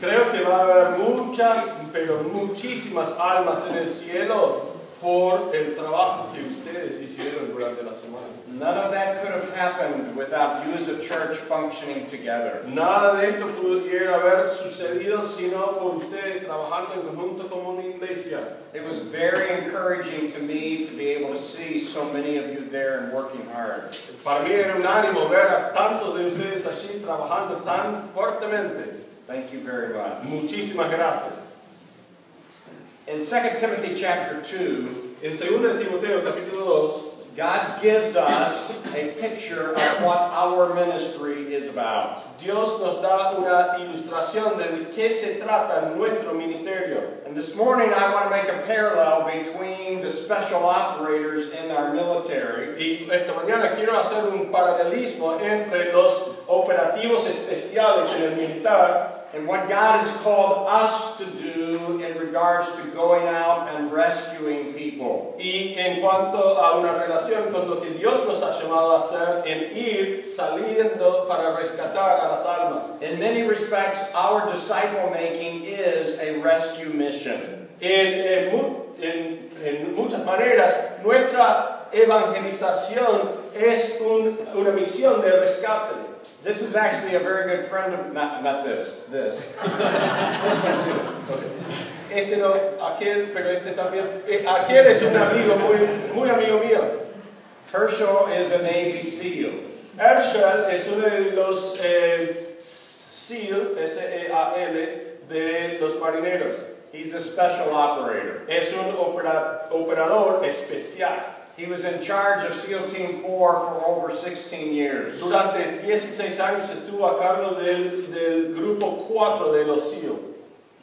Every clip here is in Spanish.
Creo que va a haber muchas, pero muchísimas almas en el cielo por el trabajo que ustedes hicieron durante la semana. None of that could have happened without you as a church functioning together. Nada de esto pudiera haber sucedido sino por ustedes trabajando en conjunto como una iglesia. It was very encouraging to me to be able to see so many of you there and working hard. Para mí era un ánimo ver a tantos de ustedes allí trabajando tan fuertemente. Thank you very much. Muchísimas gracias. In 2 Timothy chapter 2, En 2 Timoteo capítulo God gives us a picture of what our ministry is about. 2, Dios nos da una ilustración de qué se trata nuestro ministerio. And this morning I want to make a parallel between the special operators in our military Y esta mañana quiero hacer un paralelismo entre los operativos especiales en el militar and what God has called us to do in regards to going out and rescuing people. y en cuanto a una relación con lo que Dios nos ha llamado a hacer en ir saliendo para rescatar a las almas. In many respects, our disciple making is a rescue mission. En, en en muchas maneras, nuestra evangelización es un- una misión de rescate. This is actually a very good friend of not not this, this. this, one too. Este no, aquel, pero este también. Eh, aquel es un amigo muy, muy amigo mío. Herschel is a Navy SEAL. Herschel es uno de los eh, SEAL, S-E-A-L, de los marineros. He's a special operator. Es un opera- operador especial. He was in charge of SEAL Team 4 for over 16 years. Durante 16 años estuvo a cargo del, del grupo 4 de los SEAL.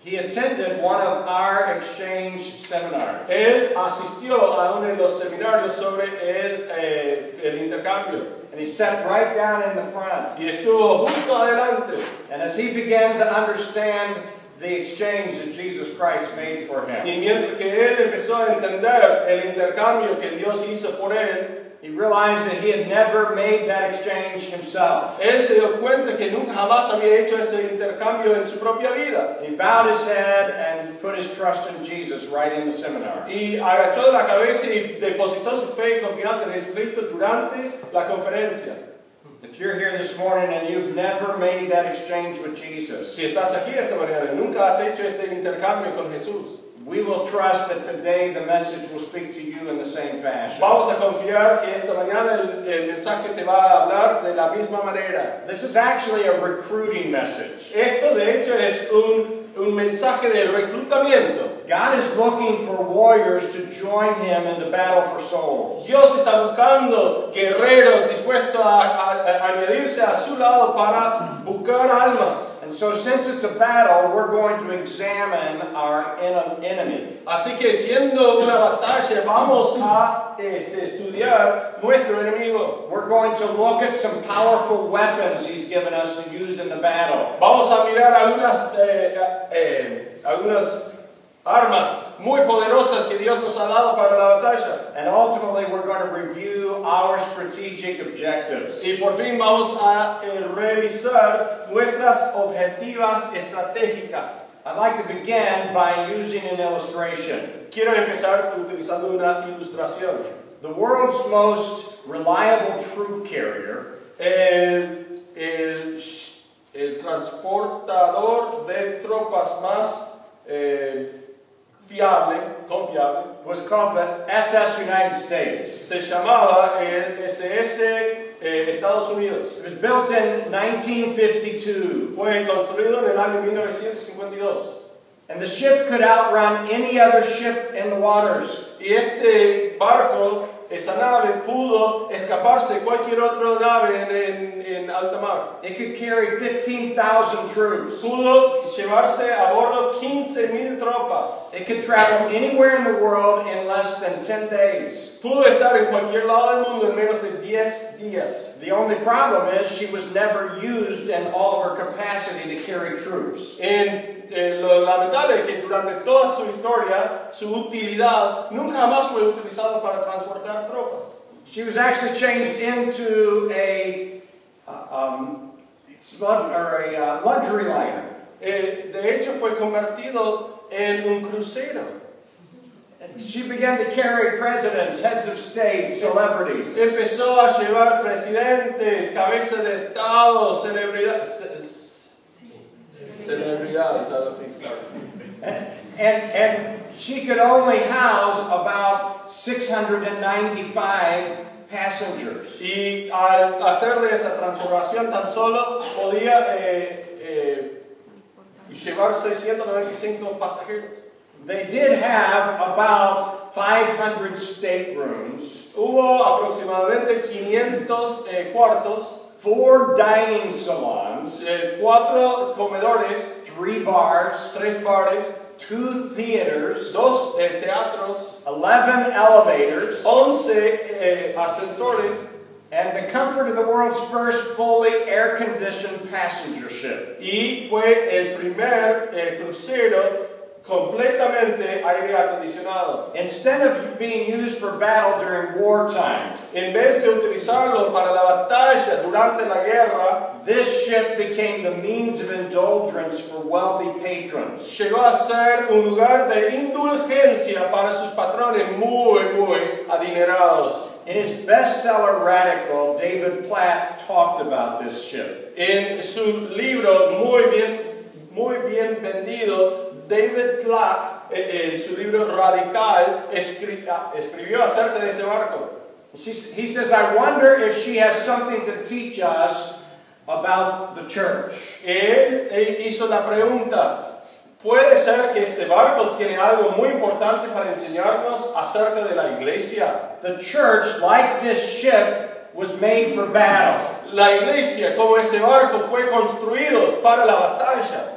He attended one of our exchange seminars. Él asistió a uno de los seminarios sobre el, eh, el intercambio And he sat right down in the front. y estuvo justo adelante. And as he began to understand the exchange that Jesus Christ made for him, Y mientras que él empezó a entender el intercambio que Dios hizo por él, he realized that he had never made that exchange himself. él se dio cuenta que nunca jamás había hecho ese intercambio en su propia vida. He bowed his head and put his trust in Jesus right in the seminar. Y agachó la cabeza y depositó su fe y confianza en Jesucristo durante la conferencia. If you're here this morning and you've never made that exchange with Jesus, Si estás aquí esta mañana y nunca has hecho este intercambio con Jesús, we will trust that today the message will speak to you in the same fashion. vamos a confiar que esta mañana el, el mensaje te va a hablar de la misma manera. This is actually a recruiting message. Esto de hecho es un, un mensaje de reclutamiento. God is looking for warriors to join him in the battle for souls. Dios está buscando guerreros dispuestos a, a- a añadirse a su lado para buscar almas. And so, since it's a battle, we're going to examine our en- enemy. Así que siendo una batalla, vamos a este, estudiar nuestro enemigo. We're going to look at some powerful weapons he's given us to use in the battle. Vamos a mirar algunas, eh, eh, algunas armas muy poderosas que Dios nos ha dado para la batalla. And ultimately, we're going to review our strategic objectives. Y por fin vamos a eh, revisar nuestras objetivas estratégicas. I'd like to begin by using an illustration. Quiero empezar utilizando una ilustración. The world's most reliable troop carrier El, el, el transportador de tropas más eh, fiable, confiable, was called the SS United States. se llamaba el SS eh, Estados Unidos. It was built in 1952, Fue construido en el año 1952. and the ship could outrun any other ship in the waters. Y este barco, esa nave, pudo escaparse de cualquier otra nave en, en- en alta mar. It could carry 15,000 troops. Pudo llevarse a bordo 15.000 tropas. It could travel anywhere in the world in less than 10 days. Pudo estar en cualquier lado del mundo en menos de 10 días. The only problem is she was never used in all of her capacity to carry troops. En, eh, lo lamentable es que durante toda su historia, su utilidad nunca jamás fue utilizada para transportar tropas. She was actually changed into a uh, um, or a uh, luxury liner. Eh, de hecho, fue convertido en un crucero. She began to carry presidents, heads of state, celebrities. Empezó a llevar presidentes, cabezas de estado, celebridades, celebridades, algo así. And, and she could only house about 695 passengers. Y al hacerle esa transformación tan solo podía eh, eh, llevar 695 pasajeros. They did have about 500 staterooms, Hubo aproximadamente 500 eh, cuartos, four dining salons, eh, cuatro comedores, three bars, tres bares, two theaters, dos eh, teatros, 11 elevators, 11 eh, ascensores and the comfort of the world's first fully air conditioned passenger ship. y fue el primer eh, crucero completamente aire acondicionado. Instead of being used for battle during wartime, En vez de utilizarlo para la batalla durante la guerra, this ship became the means of indulgence for wealthy patrons. llegó a ser un lugar de indulgencia para sus patrones muy, muy adinerados. In his bestseller Radical, David Platt talked about this ship. En su libro muy bien, muy bien vendido, David Platt, eh, en su libro Radical, escri- escribió acerca de ese barco. He says, I wonder if she has something to teach us about the church. Él hizo la pregunta, ¿puede ser que este barco tiene algo muy importante para enseñarnos acerca de la iglesia? The church, like this ship, was made for battle. La iglesia, como ese barco, fue construido para la batalla.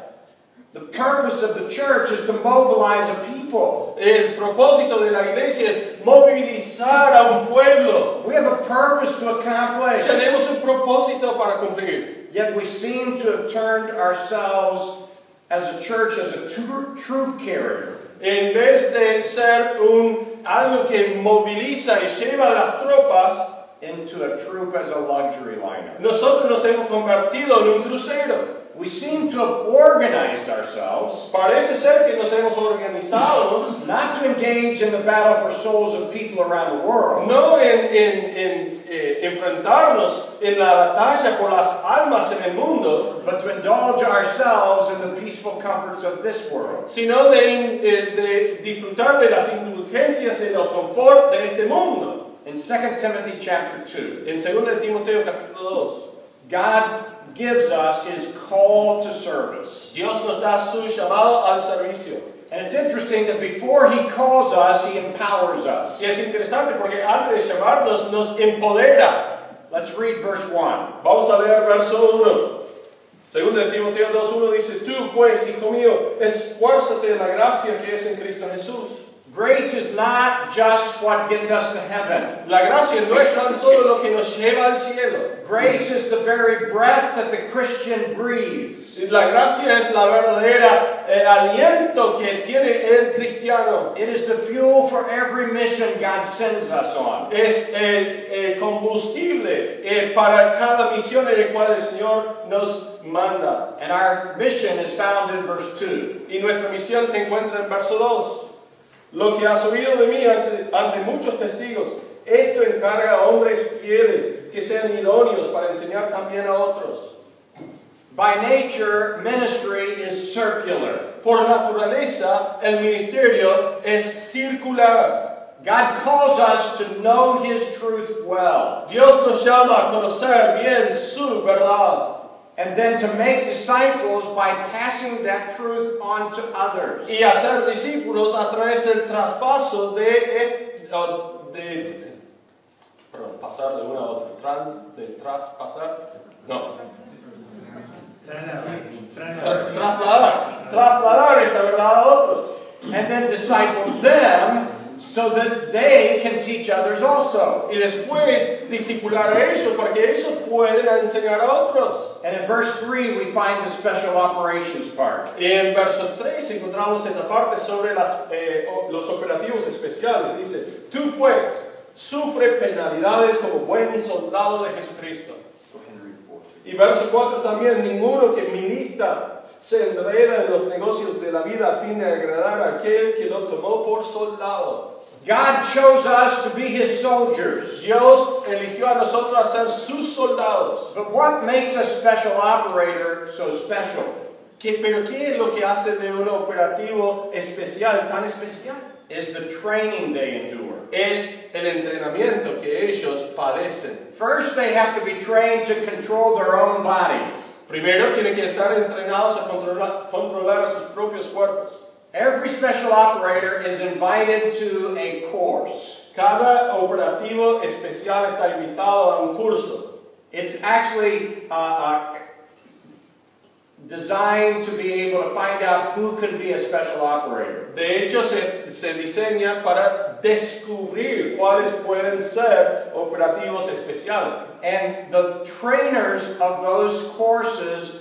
The purpose of the church is to mobilize a people. El propósito de la iglesia es movilizar a un pueblo. We have a purpose to accomplish. Tenemos un propósito para cumplir. Yet we seem to have turned ourselves as a church as a troop carrier. En vez de ser un, algo que moviliza y lleva las tropas, into a troop as a luxury liner. nosotros nos hemos convertido en un crucero. We seem to have organized ourselves Parece ser que nos hemos organizado not to engage in the battle for souls of people around the world, no en, en- en, eh, enfrentarnos en la batalla por las almas en el mundo, but to indulge ourselves in the peaceful comforts of this world. sino de, in- de- de disfrutar de las indulgencias de los confort de este mundo. In 2 Timothy chapter 2, En 2 Timoteo capítulo God gives us his call to service. Dios nos da su llamado al servicio. And it's interesting that before he calls us, he empowers us. Y es interesante porque antes de llamarnos nos empodera. Let's read verse 1. Vamos a leer verso 1. Segundo de Timoteo 2.1 dice, tú pues, hijo mío, esfuérzate en la gracia que es en Cristo Jesús. Grace is not just what gets us to heaven. La gracia no es tan solo lo que nos lleva al cielo. Grace is the very breath that the Christian breathes. La gracia es la verdadera eh, aliento que tiene el cristiano. It is the fuel for every mission God sends us on. Es el, el combustible eh, para cada misión en la cual el Señor nos manda. And our mission is found in verse 2. Y nuestra misión se encuentra en verso 2. Lo que has oído de mí ante, ante muchos testigos, esto encarga a hombres fieles que sean idóneos para enseñar también a otros. By nature, ministry is circular. Por naturaleza, el ministerio es circular. God calls us to know His truth well, Dios nos llama a conocer bien su verdad and then to make disciples by passing that truth on to others. y hacer discípulos a través del traspaso de, eh, de perdón, pasar de una a otra, trans, de traspasar, no, trasladar, trasladar esta verdad a otros. And then disciple them so that they can teach others also. Y después discipular a ellos para que ellos puedan enseñar a otros. And in verse 3, we find the special operations part. Y en verso 3 encontramos esa parte sobre las, eh, los operativos especiales. Dice, tú pues sufre penalidades como buen soldado de Jesucristo. Go ahead and read 14. Y verso 4 también, ninguno que milita se enreda en los negocios de la vida a fin de agradar a aquel que lo tomó por soldado. God chose us to be His soldiers. Dios eligió a nosotros a ser sus soldados. But what makes a special operator so special? ¿Qué- pero ¿qué es lo que hace de un operativo especial, tan especial? Is the training they endure. Es el entrenamiento que ellos padecen. First, they have to be trained to control their own bodies. Primero tienen que estar entrenados a controlar, controlar a sus propios cuerpos. Every special operator is invited to a course. Cada operativo especial está invitado a un curso. It's actually uh, uh, designed to be able to find out who can be a special operator. De hecho, se, se diseña para descubrir cuáles pueden ser operativos especiales. And the trainers of those courses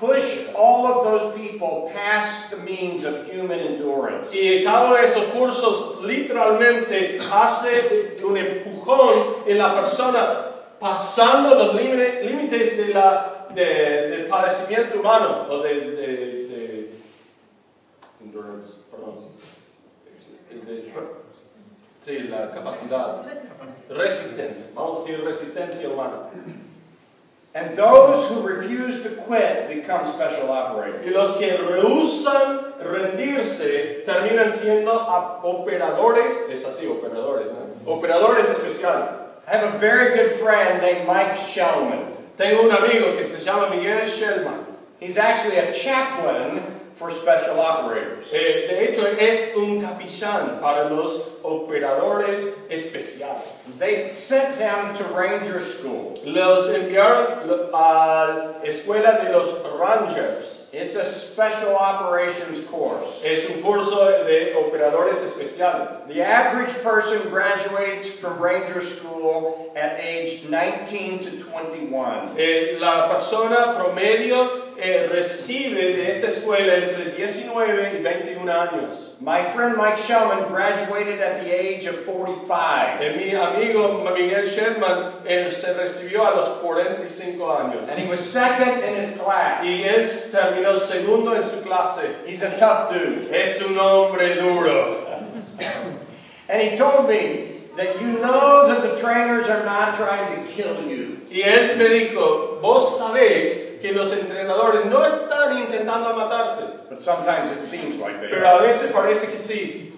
push all of those people past the means of human endurance. Y cada uno de estos cursos literalmente hace un empujón en la persona pasando los límite- límites de la, de- del padecimiento humano o de, de- de- endurance, perdón. De- sí, la capacidad. Resistencia, vamos a decir resistencia humana. And those who refuse to quit become special operators. Y los que rehusan rendirse terminan siendo operadores, es así, operadores, ¿no? Operadores especiales. I have a very good friend named Mike Shellman. Tengo un amigo que se llama Miguel Shellman. He's actually a chaplain for special operators. Eh, de hecho, es un capellán para los operadores especiales. They sent him to Ranger School. Los enviaron a la escuela de los Rangers. It's a special operations course. Es un curso de operadores especiales. The average person graduates from Ranger School at age 19 to 21. Eh, la persona promedio eh, recibe de esta escuela entre 19 y 21 años. My friend Mike Shellman graduated at the age of 45. Eh, mi amigo Miguel Sherman eh, se recibió a los 45 años And he was second in his class. y él terminó segundo en su clase. He's a tough dude. Es un hombre duro. And he told me that you know that the trainers are not trying to kill you. Y él me dijo, vos sabéis que los entrenadores no están intentando matarte, But sometimes it seems like they pero a veces parece que sí.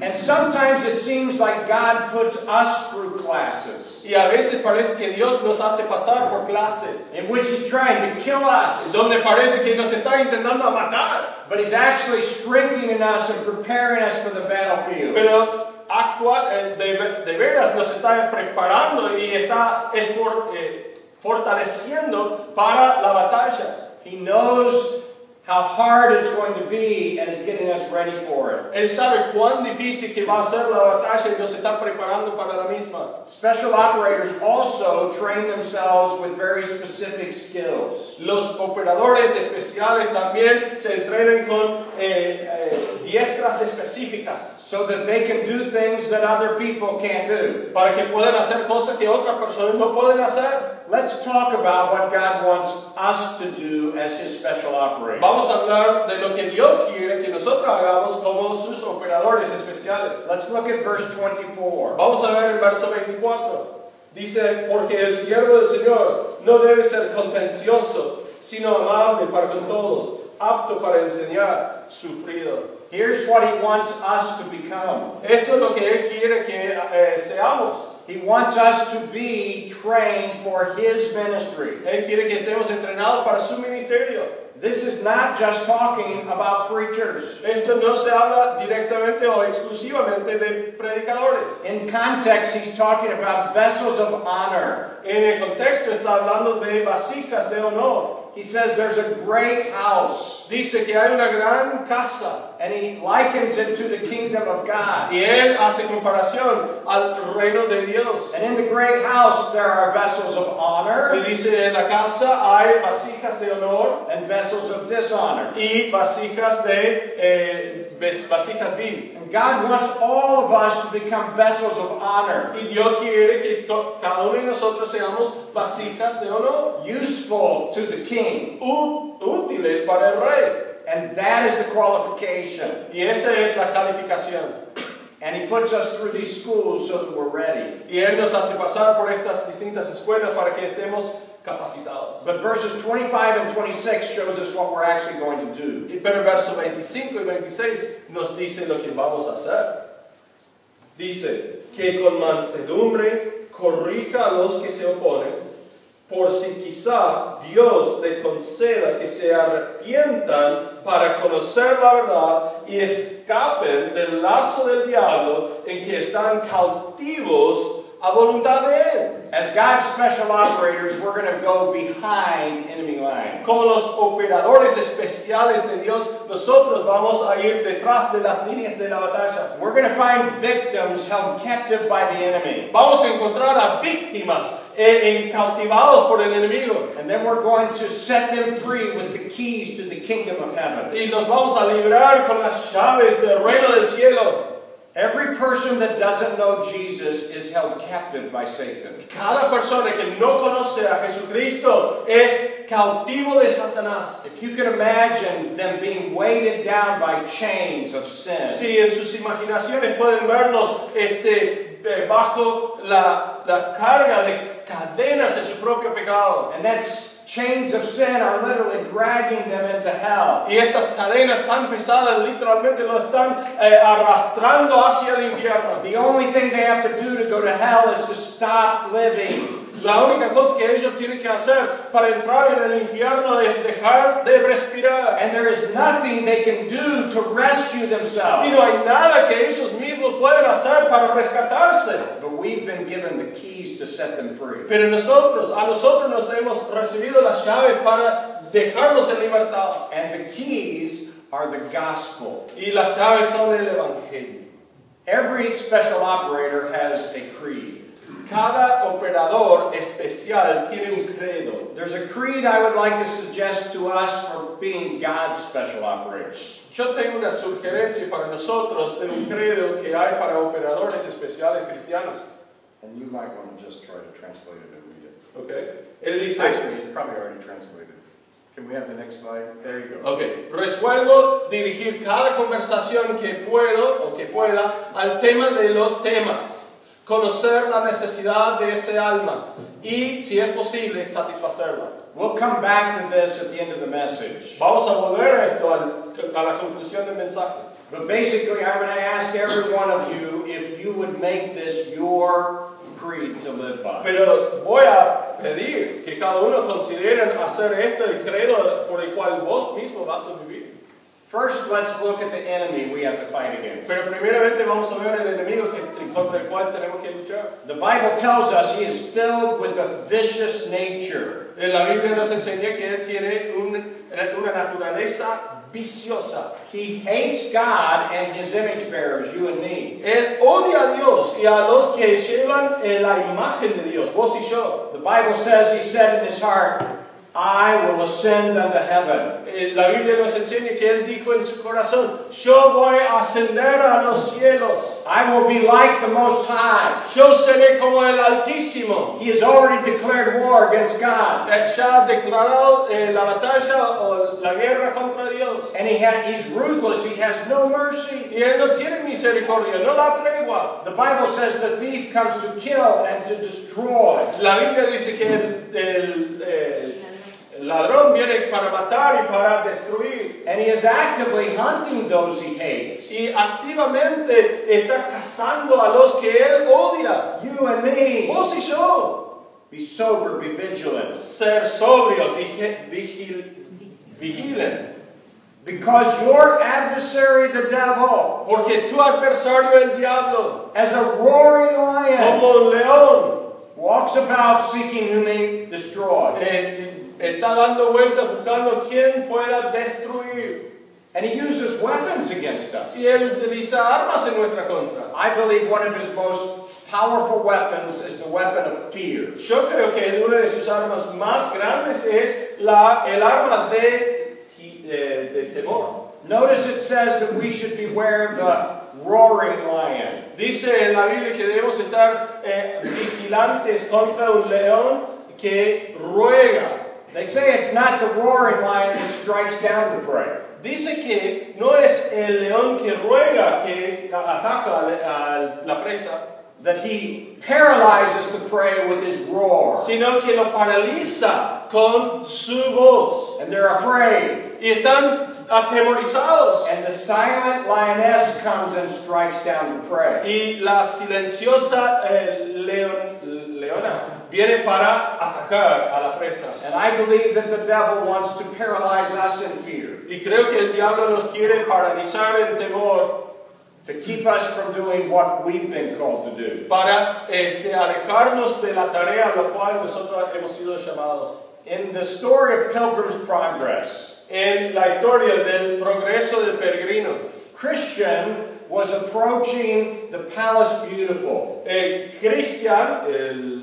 And sometimes it seems like God puts us through classes Y a veces parece que Dios nos hace pasar por clases, in which He's trying to kill us. donde parece que nos está intentando matar. But He's actually strengthening us and preparing us for the battlefield. Pero actual, eh, de, de veras nos está preparando y está esfor- eh, fortaleciendo para la batalla. He knows how hard it's going to be and is getting us ready for it. Él sabe cuán difícil que va a ser la batalla y nos está preparando para la misma. Special operators also train themselves with very specific skills. Los operadores especiales también se entrenan con eh, eh, diestras específicas so that they can do things that other people can't do. para que puedan hacer cosas que otras personas no pueden hacer. Let's talk about what God wants us to do as His special operator. Vamos a hablar de lo que Dios quiere que nosotros hagamos como sus operadores especiales. Let's look at verse 24. Vamos a ver el verso 24. Dice, porque el siervo del Señor no debe ser contencioso, sino amable para con todos, apto para enseñar, sufrido. Here's what He wants us to become Esto es lo que Él quiere que eh, seamos. He wants us to be trained for His ministry. Él quiere que estemos entrenados para su ministerio. This is not just talking about preachers. Esto no se habla directamente o exclusivamente de predicadores. In context, He's talking about vessels of honor. En el contexto está hablando de vasijas de honor. He says there's a great house, Dice que hay una gran casa. and he likens it to the kingdom of God. Y él hace comparación al reino de Dios. And in the great house there are vessels of Y honor dice, en la casa hay vasijas de honor and vessels of dishonor. y vasijas de eh, vasijas vil. God wants all of us to become vessels of honor, Y Dios quiere que cada uno de nosotros seamos vasijas de honor, useful to the king. útiles para el rey. And that is the qualification. Y esa es la calificación. And he puts us through these schools so that we're ready. Y Él nos hace pasar por estas distintas escuelas para que estemos capacitados. But verses 25 and 26 shows us what we're actually going to do. Pero el verso 25 y 26 nos dice lo que vamos a hacer. Dice que con mansedumbre corrija a los que se oponen, por si quizá Dios le conceda que se arrepientan para conocer la verdad y escapen del lazo del diablo en que están cautivos a voluntad de Él. As God's special operators, we're going to go behind enemy lines. Como los operadores especiales de Dios, nosotros vamos a ir detrás de las líneas de la batalla. We're going to find victims held captive by the enemy. Vamos a encontrar a víctimas eh, cautivados por el enemigo. And then we're going to set them free with the keys to the kingdom of heaven. Y nos vamos a librar con las llaves del reino del cielo. Every person that doesn't know Jesus is held captive by Satan. Cada persona que no conoce a Jesucristo es cautivo de Satanás. If you can imagine them being weighted down by chains of sin, Si en sus imaginaciones pueden verlos este, eh, bajo la, la carga de cadenas de su propio pecado. and that s- chains of sin are literally dragging them into hell. Y estas cadenas tan pesadas literalmente lo están eh, arrastrando hacia el infierno. The only thing they have to do to go to hell is to stop living. La única cosa que ellos tienen que hacer para entrar en el infierno es dejar de respirar. And there is nothing they can do to rescue themselves. Y no hay nada que ellos mismos pueden hacer para rescatarse. But we've been given the keys to set them free. Pero nosotros, a nosotros nos hemos recibido las llaves para dejarlos en libertad. And the keys are the gospel. Y las llaves son el Evangelio. Every special operator has a creed. Cada operador especial tiene un credo. There's a creed I would like to suggest to us for being God's special operators. Yo tengo una sugerencia para nosotros de un credo que hay para operadores especiales cristianos. And you might want to just try to translate it and read it. ¿ok? Él dice, Actually, it's probably already translated. Can we have the next slide? There you go. ok, resuelvo dirigir cada conversación que puedo o que pueda al tema de los temas, conocer la necesidad de ese alma y, si es posible, satisfacerla. We'll come back to this at the end of the message. Vamos a volver a esto, al- a la conclusión del mensaje. But basically, I'm going to ask every one of you if you would make this your creed to live by. Pero voy a pedir que cada uno consideren hacer esto el credo por el cual vos mismo vas a vivir. First, let's look at the enemy we have to fight against. Pero primeramente vamos a ver el enemigo que, contra el cual tenemos que luchar. The Bible tells us he is filled with a vicious nature. En la Biblia nos enseña que él tiene un- una naturaleza viciosa. He hates God and his image bearers, you and me. Él odia a Dios y a los que llevan eh, la imagen de Dios, vos y yo. The Bible says he said in his heart, I will ascend unto heaven. Eh, La Biblia nos enseña que él dijo en su corazón, yo voy a ascender a los cielos, I will be like the Most High. yo seré como el Altísimo. He has already declared war against God. Eh, Ya ha declarado eh, la batalla o la guerra contra Dios. And he ha- he's ruthless. He has no mercy. Y él no tiene misericordia, no da tregua. The Bible says the thief comes to kill and to destroy. La Biblia dice que el, el, el ladrón viene para matar y para destruir. And he is actively hunting those he hates. Y activamente está cazando a los que él odia. You and me. Vos y yo. Be sober, be vigilant. Ser sobrio, vigi- vigil- vigilen. Because your adversary, the devil, Porque tu adversario, el diablo, as a roaring lion, como un león, walks about seeking whom he destroy. eh, está dando vueltas buscando quién pueda destruir. And he uses weapons against us. Y él utiliza armas en nuestra contra. I believe one of his most powerful weapons is the weapon of fear. Yo creo que una de sus armas más grandes es la, el arma de, de- de temor. Notice it says that we should beware the roaring lion. Dice en la Biblia que debemos estar eh, vigilantes contra un león que ruega. They say it's not the roaring lion that strikes down the prey. Dice que no es el león que ruega que ataca a la presa, That he paralyzes the prey with his roar. sino que lo paraliza con su voz. And they're afraid. Y están atemorizados. And the silent lioness comes and strikes down the prey. Y la silenciosa eh, leon- leona viene para atacar a la presa. And I believe that the devil wants to paralyze us in fear, Y creo que el diablo nos quiere paralizar en temor to keep us from doing what we've been called to do. para este, alejarnos de la tarea a la cual nosotros hemos sido llamados. In the story of Pilgrim's Progress, En la historia del progreso del peregrino, Christian was approaching the Palace Beautiful. eh, Christian, el,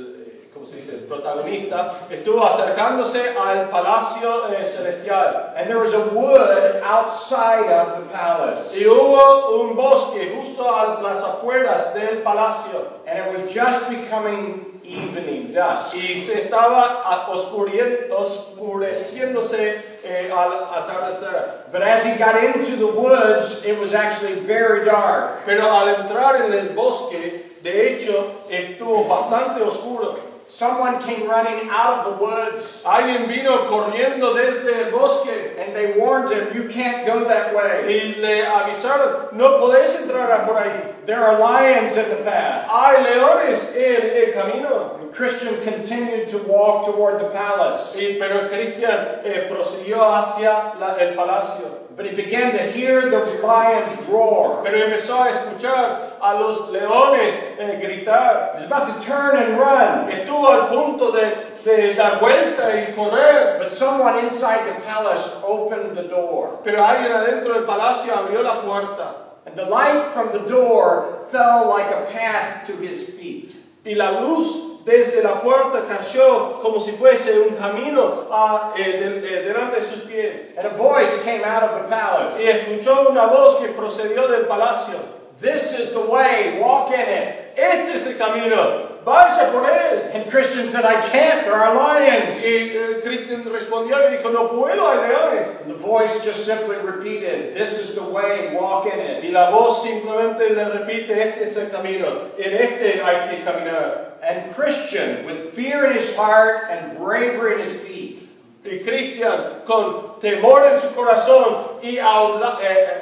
el protagonista, estuvo acercándose al palacio eh, celestial. And there was a wood outside of the palace. Y hubo un bosque justo a las afueras del palacio. And it was just becoming evening dusk. Y se estaba oscureciéndose eh, al atardecer. But as he got into the woods, it was actually very dark. Pero al entrar en el bosque, de hecho, estuvo bastante oscuro. Someone came running out of the woods Alguien vino corriendo desde el bosque and they warned him, You can't go that way. y le avisaron, no podéis entrar por ahí. There are lions in the path. Hay leones en el camino. And Christian continued to walk toward the palace. Sí, pero Cristian eh, prosiguió hacia la- el palacio. But he began to hear the lions roar. Pero empezó a escuchar a los leones eh, gritar. He was about to turn and run. Estuvo al punto de, de dar vuelta y correr. But someone inside the palace opened the door. Pero alguien adentro del palacio abrió la puerta. And the light from the door fell like a path to his feet. Y la luz desde la puerta cayó como si fuese un camino a- eh, del- eh, delante de sus pies. And a voice came out of the Y palace. escuchó una voz que procedió del palacio. This is the way, walk in it. Este es el camino, vaya por él. And Christian said, I can't, there are lions. Y eh, Cristian respondió y dijo, no puedo, hay leones. And the voice just simply repeated, This is the way, walk in it. Y la voz simplemente le repite, este es el camino, en este hay que caminar. And Christian, with fear in his heart and bravery in his feet, Y Cristian, con temor en su corazón y, auda- eh,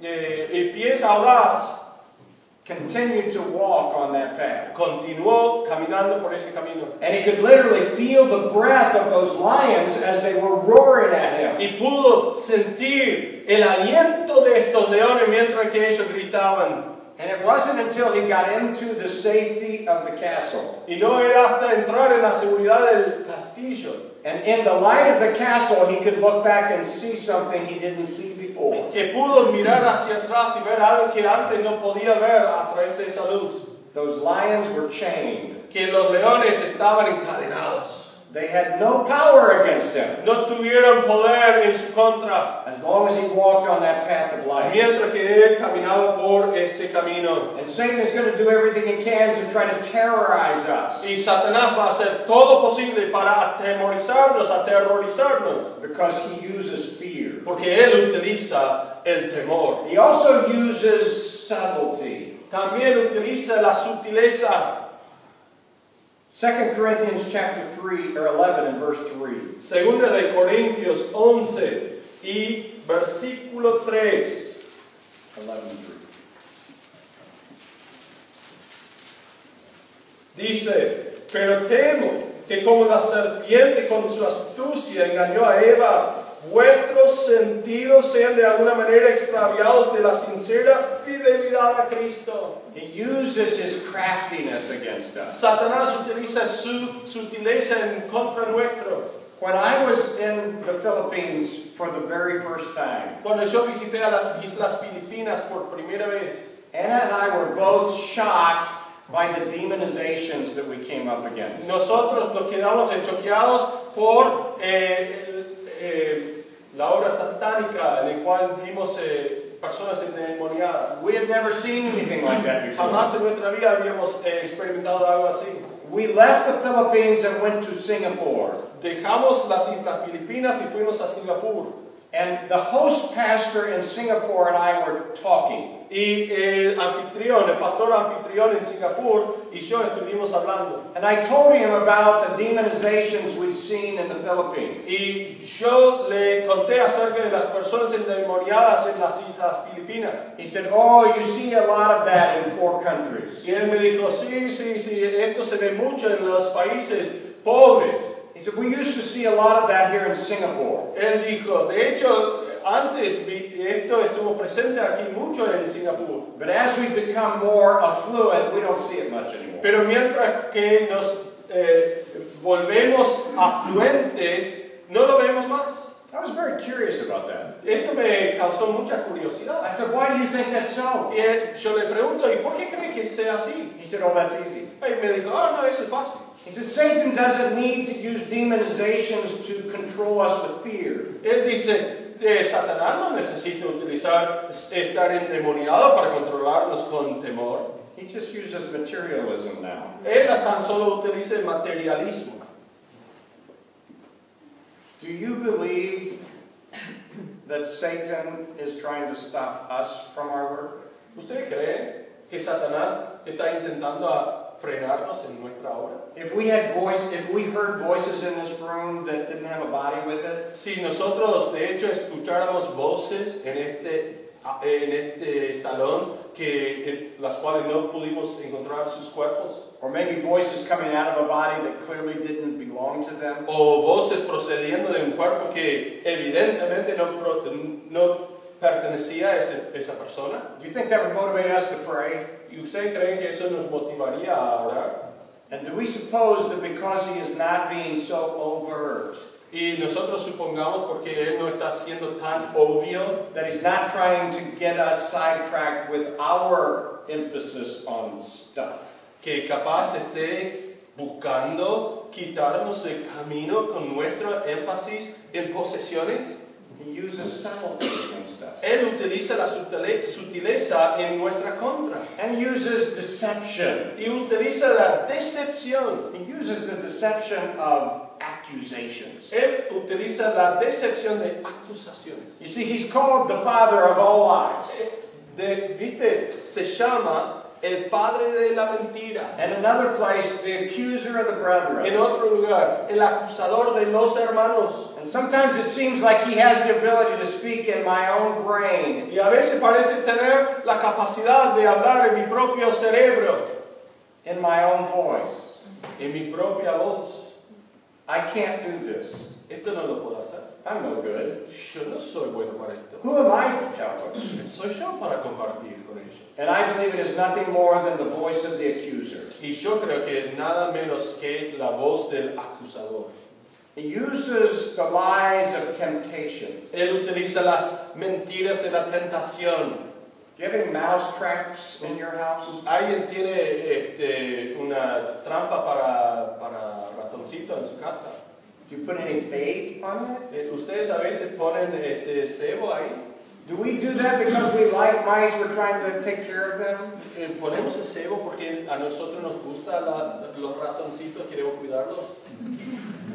eh, y pies audaz, continued to walk on that path. continuó caminando por ese camino. And he could literally feel the breath of those lions as they were roaring at him. Y pudo sentir el aliento de estos leones mientras que ellos gritaban. And it wasn't until he got into the safety of the castle. Y no era hasta entrar en la seguridad del castillo And in the light of the castle, he could look back and see something he didn't see before. que pudo mirar hacia atrás y ver algo que antes no podía ver a través de esa luz. Those lions were chained. Que los leones estaban encadenados. They had no power against him No tuvieron poder en su contra. as long as he walked on that path of life. Mientras que él caminaba por ese camino. And Satan is going to do everything he can to try to terrorize us Y Satanás va a hacer todo posible para atemorizarnos, aterrorizarnos. because he uses fear. Porque él utiliza el temor. He also uses subtlety. También utiliza la sutileza. 2 Corinthians chapter 3 or 11 and verse 3. Segunda de Corintios 11 y versículo 3. 11 and 3. Dice, pero temo que como la serpiente con su astucia engañó a Eva, vuestros sentidos sean de alguna manera extraviados de la sincera fidelidad a Cristo. He uses his craftiness against us. Satanás utiliza su sutileza en contra nuestro. When I was in the Philippines for the very first time, Cuando yo visité a las Islas Filipinas por primera vez, Anna and I were both shocked by the demonizations that we came up against. nosotros nos quedamos choqueados por eh, eh, la obra satánica en la cual vimos eh, personas endemoniadas. We had never seen anything like that before. Jamás en nuestra vida habíamos eh, experimentado algo así. We left the Philippines and went to Singapore. Dejamos las Islas Filipinas y fuimos a Singapur. And the host pastor in Singapore and I were talking. Y el anfitrión, el pastor anfitrión en Singapur y yo estuvimos hablando. And I told him about the demonizations we'd seen in the Philippines. Y yo le conté acerca de las personas endemoniadas en las Islas Filipinas. He said, Oh, you see a lot of that in poor countries. Y él me dijo, sí, sí, sí, esto se ve mucho en los países pobres. He said, We used to see a lot of that here in Singapore. Él dijo, de hecho, antes esto estuvo presente aquí mucho en Singapur. But as we become more affluent, we don't see it much anymore. Pero mientras que nos eh, volvemos afluentes, no lo vemos más. I was very curious about that. Esto me causó mucha curiosidad. I said, Why do you think that's so? Y yo le pregunto, ¿y por qué que sea así? He said, Oh, that's easy. Y me dijo, ah, no, eso es fácil. He said, Satan doesn't need to use demonizations to control us with fear. Él dice, eh, Satanás no necesita utilizar estar endemoniado para controlarnos con temor. He just uses materialism now. Él tan solo utiliza el materialismo. Do you believe that Satan is trying to stop us from our work? ¿Usted cree que Satanás está intentando frenarnos en nuestra obra? If we had voice, if we heard voices in this room that didn't have a body with it, Si nosotros de hecho escucháramos voces en este, en este salón que, en las cuales no pudimos encontrar sus cuerpos, or maybe voices coming out of a body that clearly didn't belong to them, o voces procediendo de un cuerpo que evidentemente no, pertenecía a esa persona, do you think that would motivate us to pray? ¿Y ustedes creen que eso nos motivaría a orar? And do we suppose that because he is not being so overt, Y nosotros supongamos porque Él no está siendo tan obvio, that he's not trying to get us sidetracked with our emphasis on stuff? que capaz esté buscando quitarnos el camino con nuestro énfasis en posesiones. He uses subtlety Él utiliza la sutile- sutileza en nuestra contra And he uses deception. y utiliza la decepción. He uses the deception of accusations. Él utiliza la decepción de acusaciones. You see, he's called the father of all lies. De- ¿Viste? Se llama el padre de la mentira. And another place, the accuser of the En brethren. otro lugar, el acusador de los hermanos. And sometimes it seems like he has the ability to speak in my own brain. Y a veces parece tener la capacidad de hablar en mi propio cerebro, in my own voice. en mi propia voz. I can't do this. Esto no lo puedo hacer. I'm no good. Yo no soy bueno para esto. Who am I to tell them? Soy yo para compartir con ellos. And I believe it is nothing more than the voice of the accuser. Y yo creo que es nada menos que la voz del acusador. He uses the lies of temptation. Él utiliza las mentiras de la tentación. Do you have any mouse traps in your house? ¿Alguien tiene este, una trampa para, para ratoncito en su casa? Do you put any bait on it? Eh, ¿Ustedes a veces ponen este, cebo ahí? Do we do that because we like mice, we're trying to take care of them? Eh, ponemos el cebo porque a nosotros nos gustan los ratoncitos, queremos cuidarlos.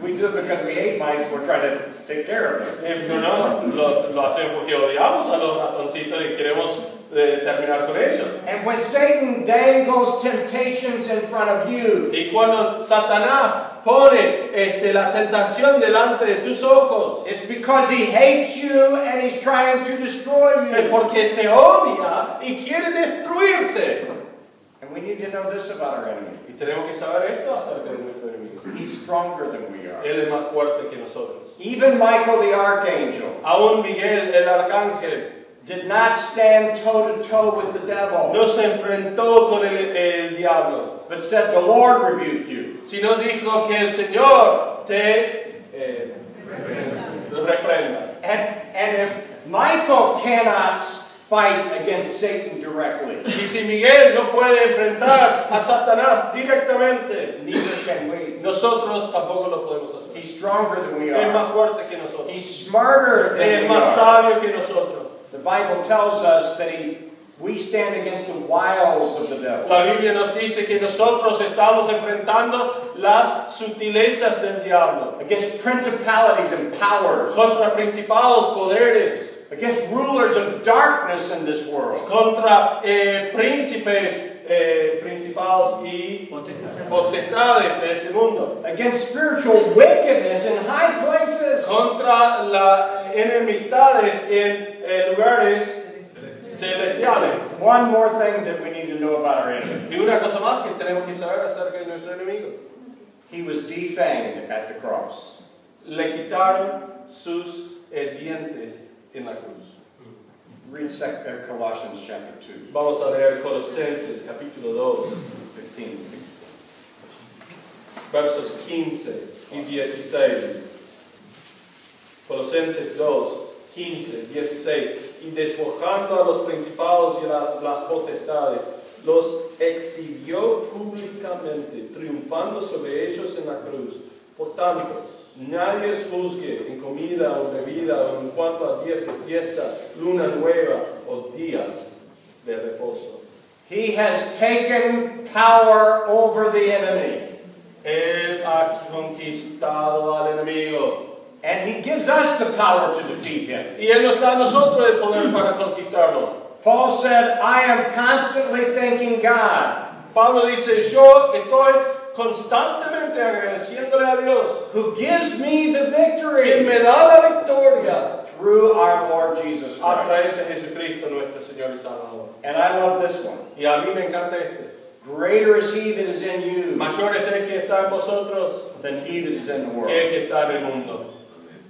We do it because we hate mice, we're trying to take care of them? Eh, no, no, lo, lo hacemos porque odiamos a los ratoncitos y queremos eh, terminar con ellos. And when Satan dangles temptations in front of you, Y cuando Satanás pone este, la tentación delante de tus ojos, it's because he hates you and he's trying to destroy es you. porque te odia y quiere destruirte. And we need to know this about our enemy. Y tenemos que saber esto acerca de nuestro enemigo. He's stronger than we are. Él es más fuerte que nosotros. Even Michael the archangel Aún Miguel, el arcángel, did not stand toe to toe with the devil, no se enfrentó con el, el diablo, but said, The Lord rebuke you. sino dijo que el Señor te, eh, reprenda. And, and if Michael cannot fight against Satan directly, Y si Miguel no puede enfrentar a Satanás directamente, neither can we. nosotros tampoco lo podemos hacer. He's stronger than we Es are. más fuerte que nosotros. He's smarter than Es we más are. sabio que nosotros. The Bible tells us that he, we stand against the wiles of the devil. La Biblia nos dice que nosotros estamos enfrentando las sutilezas del diablo. Against principalities and powers. Contra principados, poderes. Against rulers of darkness in this world. Contra eh, príncipes, eh, principados y potestades de este mundo. Against spiritual wickedness in high places. Contra las enemistades en eh, lugares celestiales. One more thing that we need to know about our enemy. Y una cosa más que tenemos que saber acerca de nuestro enemigo. He was defanged at the cross. Le quitaron sus eh, dientes en la cruz. Read uh, Colossians chapter 2, Vamos a leer Colosenses capítulo 2, 15 and 16. versos 15 y 16. Colosenses 2, 15, 16. Y despojando a los principados y a las potestades, los exhibió públicamente, triunfando sobre ellos en la cruz. Por tanto, nadie os juzgue en comida o bebida o en cuanto a días de fiesta, luna nueva o días de reposo. He has taken power over the enemy. Él ha conquistado al enemigo. And he gives us the power to defeat him. Y Él nos da a nosotros el poder para conquistarlo. Paul said, I am constantly thanking God Pablo dice, yo estoy constantemente agradeciéndole a Dios who gives me the que victory me da la victoria through our Lord Jesus Christ. a través de Jesucristo nuestro Señor y Salvador. And I love this one. Y a mí me encanta este. Greater is he that is in you Mayor es el que está en vosotros than he that is in the que world. el que está en el mundo.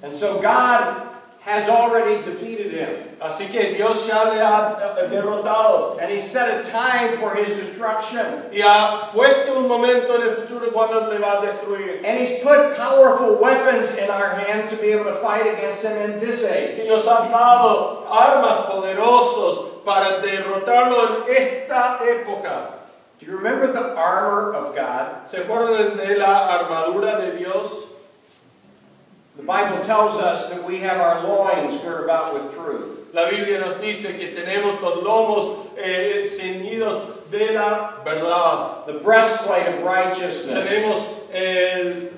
And so God has already defeated him. Así que Dios ya le ha eh, derrotado And he set a time for his destruction. y ha puesto un momento en el futuro cuando le va a destruir. And he's put powerful weapons in our hand to be able to fight against him in this age. Y nos ha dado armas poderosos para derrotarlo en esta época. Do you remember the armor of God? ¿Se acuerdan de la armadura de Dios? The Bible tells us that we have our loins girt about with truth. La Biblia nos dice que tenemos los lomos eh, ceñidos de la verdad. The breastplate of righteousness. Tenemos el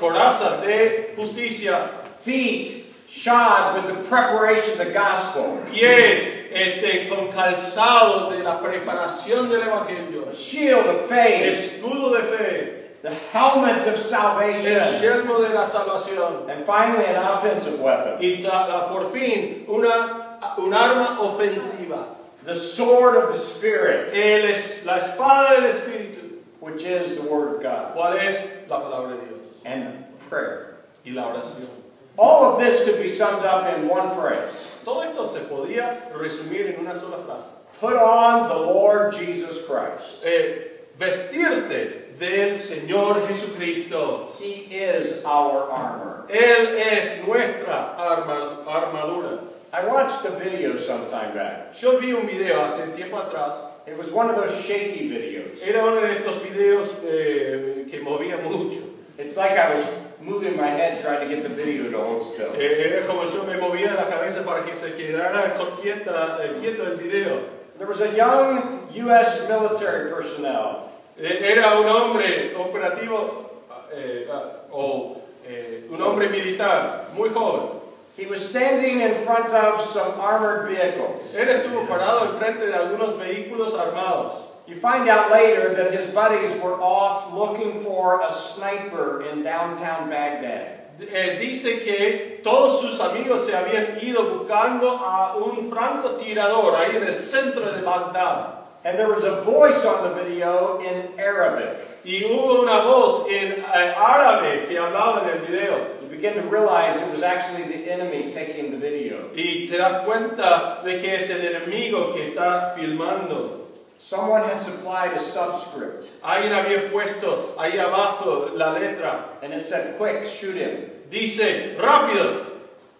coraza de justicia, Feet shod with the preparation of the gospel. pies este, con calzado de la preparación del Evangelio, shield of faith. escudo de fe, The helmet of el salvation. yelmo de la salvación And finally, an offensive weapon. y ta- por fin una, un arma ofensiva. The sword of the Spirit, es la espada del Espíritu, which is the Word of God. cuál es la palabra de Dios And prayer. y la oración. All of this could be summed up in one phrase. Todo esto se podía resumir en una sola frase. Put on the Lord Jesus Christ. Eh, vestirte del Señor Jesucristo. He is our armor. Él es nuestra arma- armadura. I watched a video some time back. Yo vi un video hace tiempo atrás. It was one of those shaky videos. Era uno de estos videos eh, que movía mucho. It's like I was moving my head trying to get the video to hold still. Eh, era como yo me movía la cabeza para que se quedara quieta, eh, quieto el video. There was a young U.S. military personnel. Eh, Era un hombre operativo eh, ah, o eh, un hombre militar muy joven. He was standing in front of some armored vehicles. Él estuvo parado enfrente de algunos vehículos armados. You find out later that his buddies were off looking for a sniper in downtown Baghdad. Eh, dice que todos sus amigos se habían ido buscando a un francotirador ahí en el centro de Bagdad. And there was a voice on the video in Arabic. Y hubo una voz en eh, árabe que hablaba en el video. You begin to realize it was actually the enemy taking the video. Y te das cuenta de que es el enemigo que está filmando. Someone had supplied a subscript, Alguien había puesto ahí abajo la letra and it said, Quick, shoot him. dice, rápido,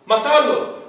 matarlo.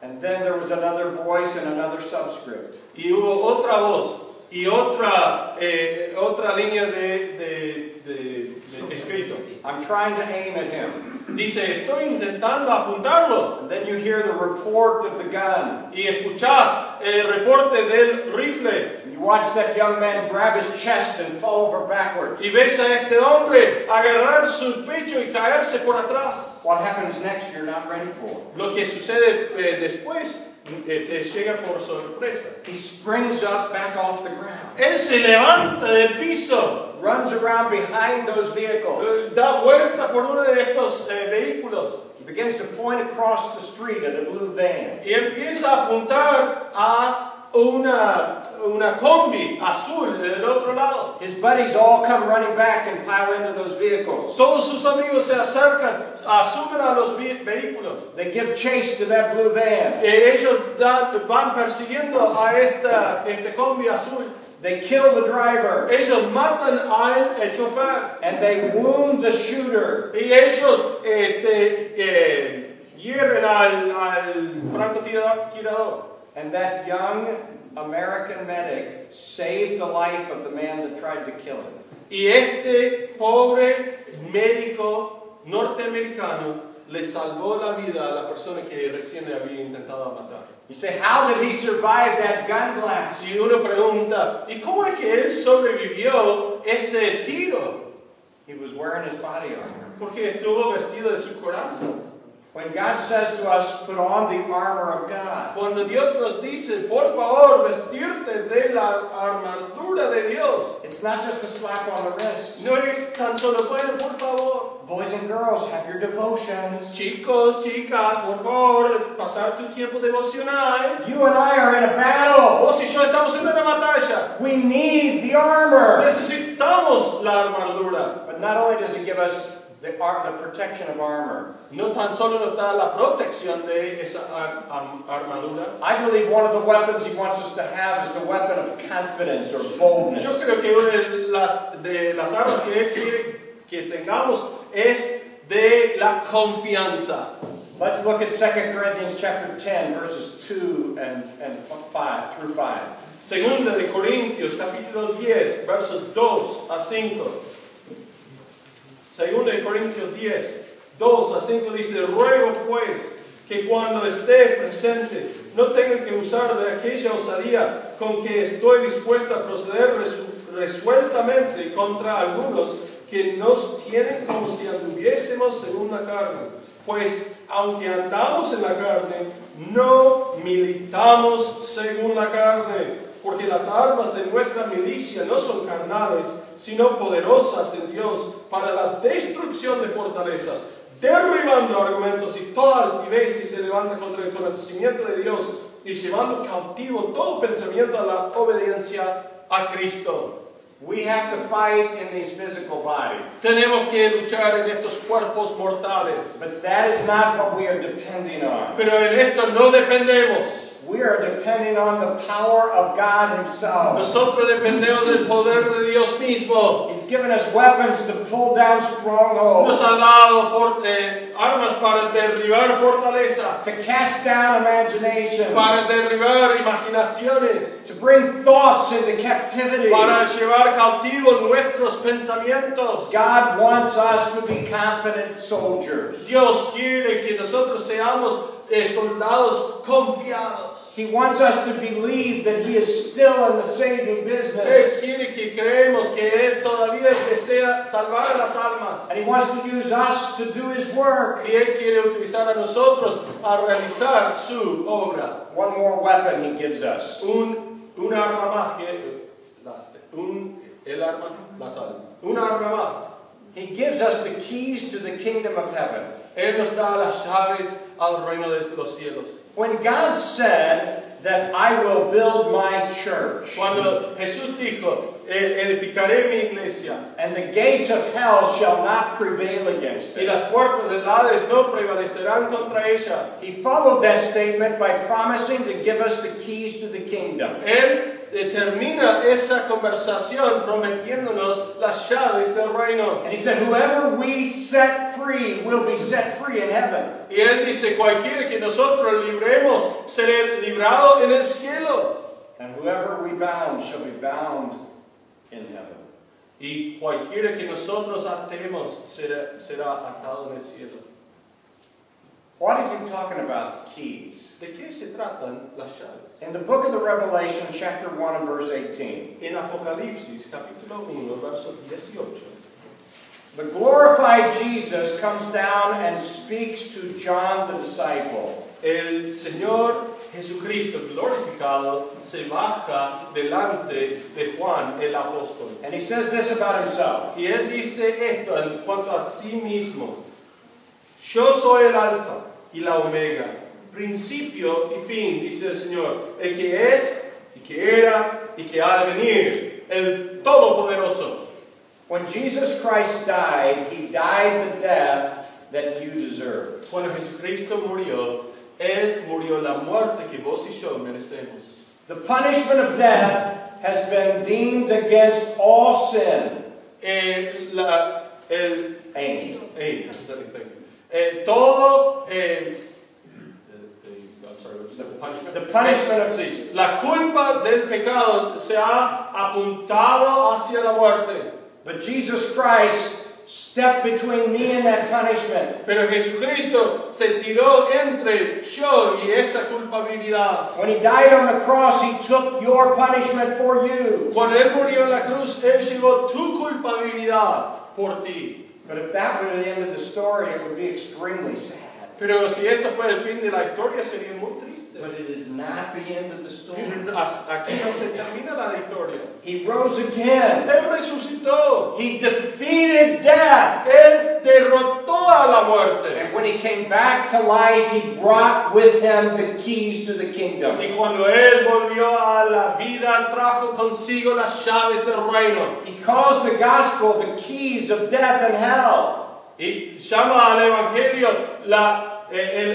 And then there was another voice and another subscript. Y hubo otra voz y otra, eh, otra línea de, de- de- de escrito. I'm trying to aim at him. Dice, estoy intentando apuntarlo. And then you hear the report of the gun. Y escuchás el reporte del rifle. And you watch that young man grab his chest and fall over backwards. Y ves a este hombre agarrar su pecho y caerse por atrás. What happens next, you're not ready for. Lo que sucede eh, después eh, te llega por sorpresa. He springs up back off the ground, Él se levanta del piso, runs around behind those vehicles. eh, da vuelta por uno de estos eh, vehículos He begins to point across the street at a blue van. y empieza a apuntar a una, una combi azul del otro lado. His buddies all come running back and pile into those vehicles. Todos sus amigos se acercan, asumen a los vehículos. They give chase to that blue van. Eh, ellos dan- van persiguiendo a esta, este combi azul. They kill the driver Ellos matan al el chofer and they wound the shooter. y ellos este, eh, hierren al, al francotirador. And that young American medic saved the life of the man that tried to kill him. Y este pobre médico norteamericano le salvó la vida a la persona que recién le había intentado matar. You say, How did he survive that gun blast? Si uno pregunta, ¿y cómo es que él sobrevivió ese tiro? He was wearing his body armor. Porque estuvo vestido de su coraza. When God says to us, Put on the armor of God, Cuando Dios nos dice, por favor, vestirte de la armadura de Dios, it's not just a slap on the wrist. no es tan solo, bueno, por favor, Boys and girls, have your devotions. chicos, chicas, por favor, pasar tu tiempo devocional. You and I are in a battle. Oh, Vos y yo estamos en una batalla. We need the armor. Necesitamos la armadura. But not only does He give us the, ar- the protection of armor, No tan solo da la protección de esa ar- ar- armadura. I believe one of the weapons He wants us to have is the weapon of confidence or Yo boldness. creo que una de las, de las armas que quiere que tengamos es de la confianza. Let's look at 2 Corinthians chapter 10, verses 2 and, and 5 through 5. Segunda de Corintios, capítulo 10, versos 2 a 5. Segunda de Corintios 10, 2 a 5 dice, ruego pues que cuando esté presente no tenga que usar de aquella osadía con que estoy dispuesto a proceder resu- resueltamente contra algunos que nos tienen como si anduviésemos según la carne. Pues aunque andamos en la carne, no militamos según la carne, porque las armas de nuestra milicia no son carnales, sino poderosas en Dios para la destrucción de fortalezas, derribando argumentos y toda altivez que se levanta contra el conocimiento de Dios y llevando cautivo todo pensamiento a la obediencia a Cristo. We have to fight in these physical bodies. Tenemos que luchar en estos cuerpos mortales, But that is not what we are depending on. pero en esto no dependemos. We are depending on the power of God Himself. Nosotros dependemos del poder de Dios mismo. He's given us weapons to pull down strongholds. Nos ha dado for- eh, armas para derribar fortalezas, to cast down imaginations, para derribar imaginaciones, to bring thoughts into captivity. para llevar cautivos nuestros pensamientos. God wants us to be confident soldiers. Dios quiere que nosotros seamos eh, soldados confiados. He wants us to believe that He is still in the saving business. Él quiere que creemos que Él todavía desea salvar las almas. And He wants to use us to do His work. Y Él quiere utilizar a nosotros a realizar su obra. One more weapon He gives us. Un, un arma más que un, el arma, la sal. Un arma más. He gives us the keys to the kingdom of heaven. Él nos da las llaves al reino de los cielos. When God said that I will build my church, Cuando Jesús dijo, "Eh, edificaré mi iglesia and the gates of hell shall not prevail against it. y las puertas del Hades no prevalecerán contra ella. He followed that statement by promising to give us the keys to the kingdom. Él termina esa conversación prometiéndonos las llaves del reino. And he said, Whoever we set free will be set free in heaven. Y él dice, cualquiera que nosotros libremos será librado en el cielo. And whoever we bound shall be bound in heaven. Y cualquiera que nosotros atemos será, será atado en el cielo. What is he talking about? The keys. ¿De qué se tratan las llaves? In the book of the Revelation, chapter 1 and verse 18, En Apocalipsis capítulo 1, verso 18, the glorified Jesus comes down and speaks to John the disciple. el Señor Jesucristo glorificado se baja delante de Juan el apóstol. And he says this about himself Y él dice esto en cuanto a sí mismo. Yo soy el alfa y la omega, principio y fin, dice el Señor, el que es y que era y que ha de venir, el Todopoderoso. When Jesus Christ died, he died the death that you deserve. Cuando Jesucristo murió, Él murió la muerte que vos y yo merecemos. The punishment of death has been deemed against all sin. Eh, la- el, thank you. Eh, todo eh, I'm sorry, what was the punishment? Of Sí, la culpa del pecado se ha apuntado hacia la muerte. But Jesus Christ stepped between me and that punishment. Pero Jesucristo se tiró entre yo y esa culpabilidad. When he died on the cross, he took your punishment for you. Cuando Él murió en la cruz, Él llevó tu culpabilidad por ti. But if that were the end of the story, it would be extremely sad. Pero si esto fue el fin de la historia, sería muy triste. But it is not the end of the story. Aquí no se termina la historia. He rose again. Él resucitó. He defeated death. Él derrotó a la muerte. And when he came back to life, he brought with him the keys to the kingdom. Y cuando Él volvió a la vida, trajo consigo las llaves del reino. He calls the gospel the keys of death and hell. Y llama al Evangelio la, eh, el,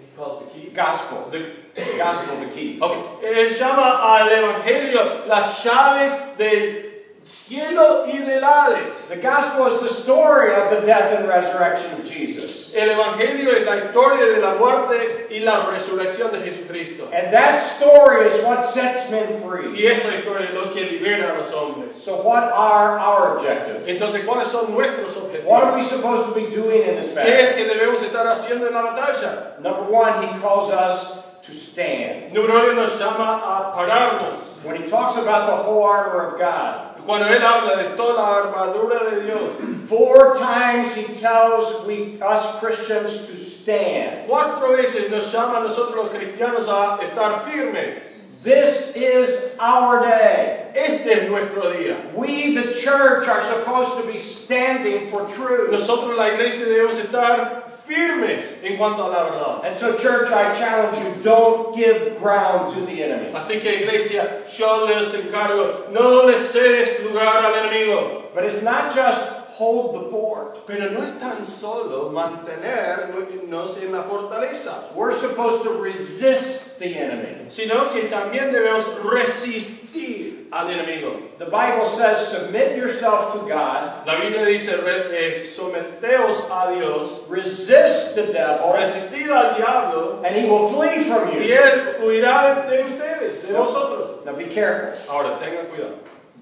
he calls the key. Gospel. The- The gospel, the keys. ok. Él llama al Evangelio las llaves del cielo y del Hades. The gospel is the story of the death and resurrection of Jesus. El Evangelio es la historia de la muerte y la resurrección de Jesucristo. And that story is what sets men free. Y esa historia es lo que libera a los hombres. So, what are our objectives? Entonces, ¿cuáles son nuestros objetivos? What are we supposed to be doing in this battle? ¿Qué es que debemos estar haciendo en la batalla? Number one, he calls us to stand. Número uno nos llama a pararnos. When he talks about the whole armor of God, Cuando Él habla de toda la armadura de Dios, four times he tells we, us Christians to stand. cuatro veces nos llama a nosotros los cristianos a estar firmes. This is our day. Este es nuestro día. We, the church, are supposed to be standing for truth. Nosotros, la iglesia, debemos estar firmes en cuanto a la verdad. And so, church, I challenge you don't give ground to the enemy. Así que, iglesia, yo les encargo, no les cedes lugar al enemigo. But it's not just hold the fort. Pero no es tan solo mantenernos en la fortaleza, We're supposed to resist the enemy. sino que también debemos resistir al enemigo. The Bible says, submit yourself to God, La Biblia dice, re- eh, someteos a Dios, resist the devil, resistid al diablo, and he will flee from y you. él huirá de ustedes, de vosotros. Now be careful. Ahora, tengan cuidado.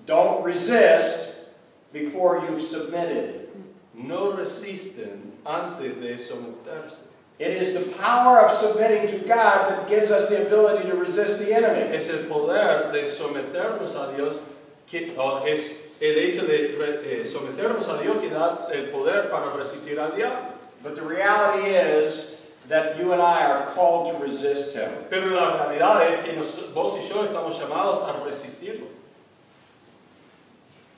Don't resist before you've submitted. No resisten antes de someterse. It is the power of submitting to God that gives us the ability to resist the enemy. Es el poder de someternos a Dios, que, o es el hecho de eh, someternos a Dios que da el poder para resistir al diablo. But the reality is that you and I are called to resist him. Pero la realidad es que nos- vos y yo estamos llamados a resistirlo.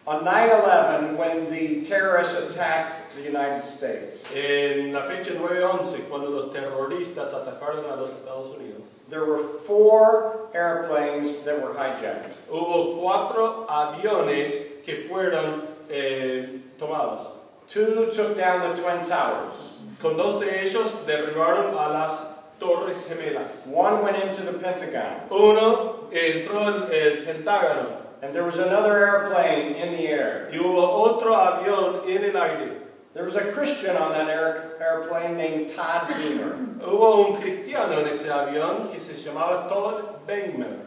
On 9 11, when the terrorists attacked the United States, En la fecha 9-11, cuando los terroristas atacaron a los Estados Unidos, there were four airplanes that were hijacked. hubo cuatro aviones que fueron eh, tomados. Two took down the Twin Towers. Con dos de ellos derribaron a las Torres Gemelas. One went into the Pentagon. Uno entró en el Pentágono and there was another airplane in the air. y hubo otro avión en el aire. There was a Christian on that air, airplane named Todd Beamer. Hubo un cristiano en ese avión que se llamaba Todd Bateman.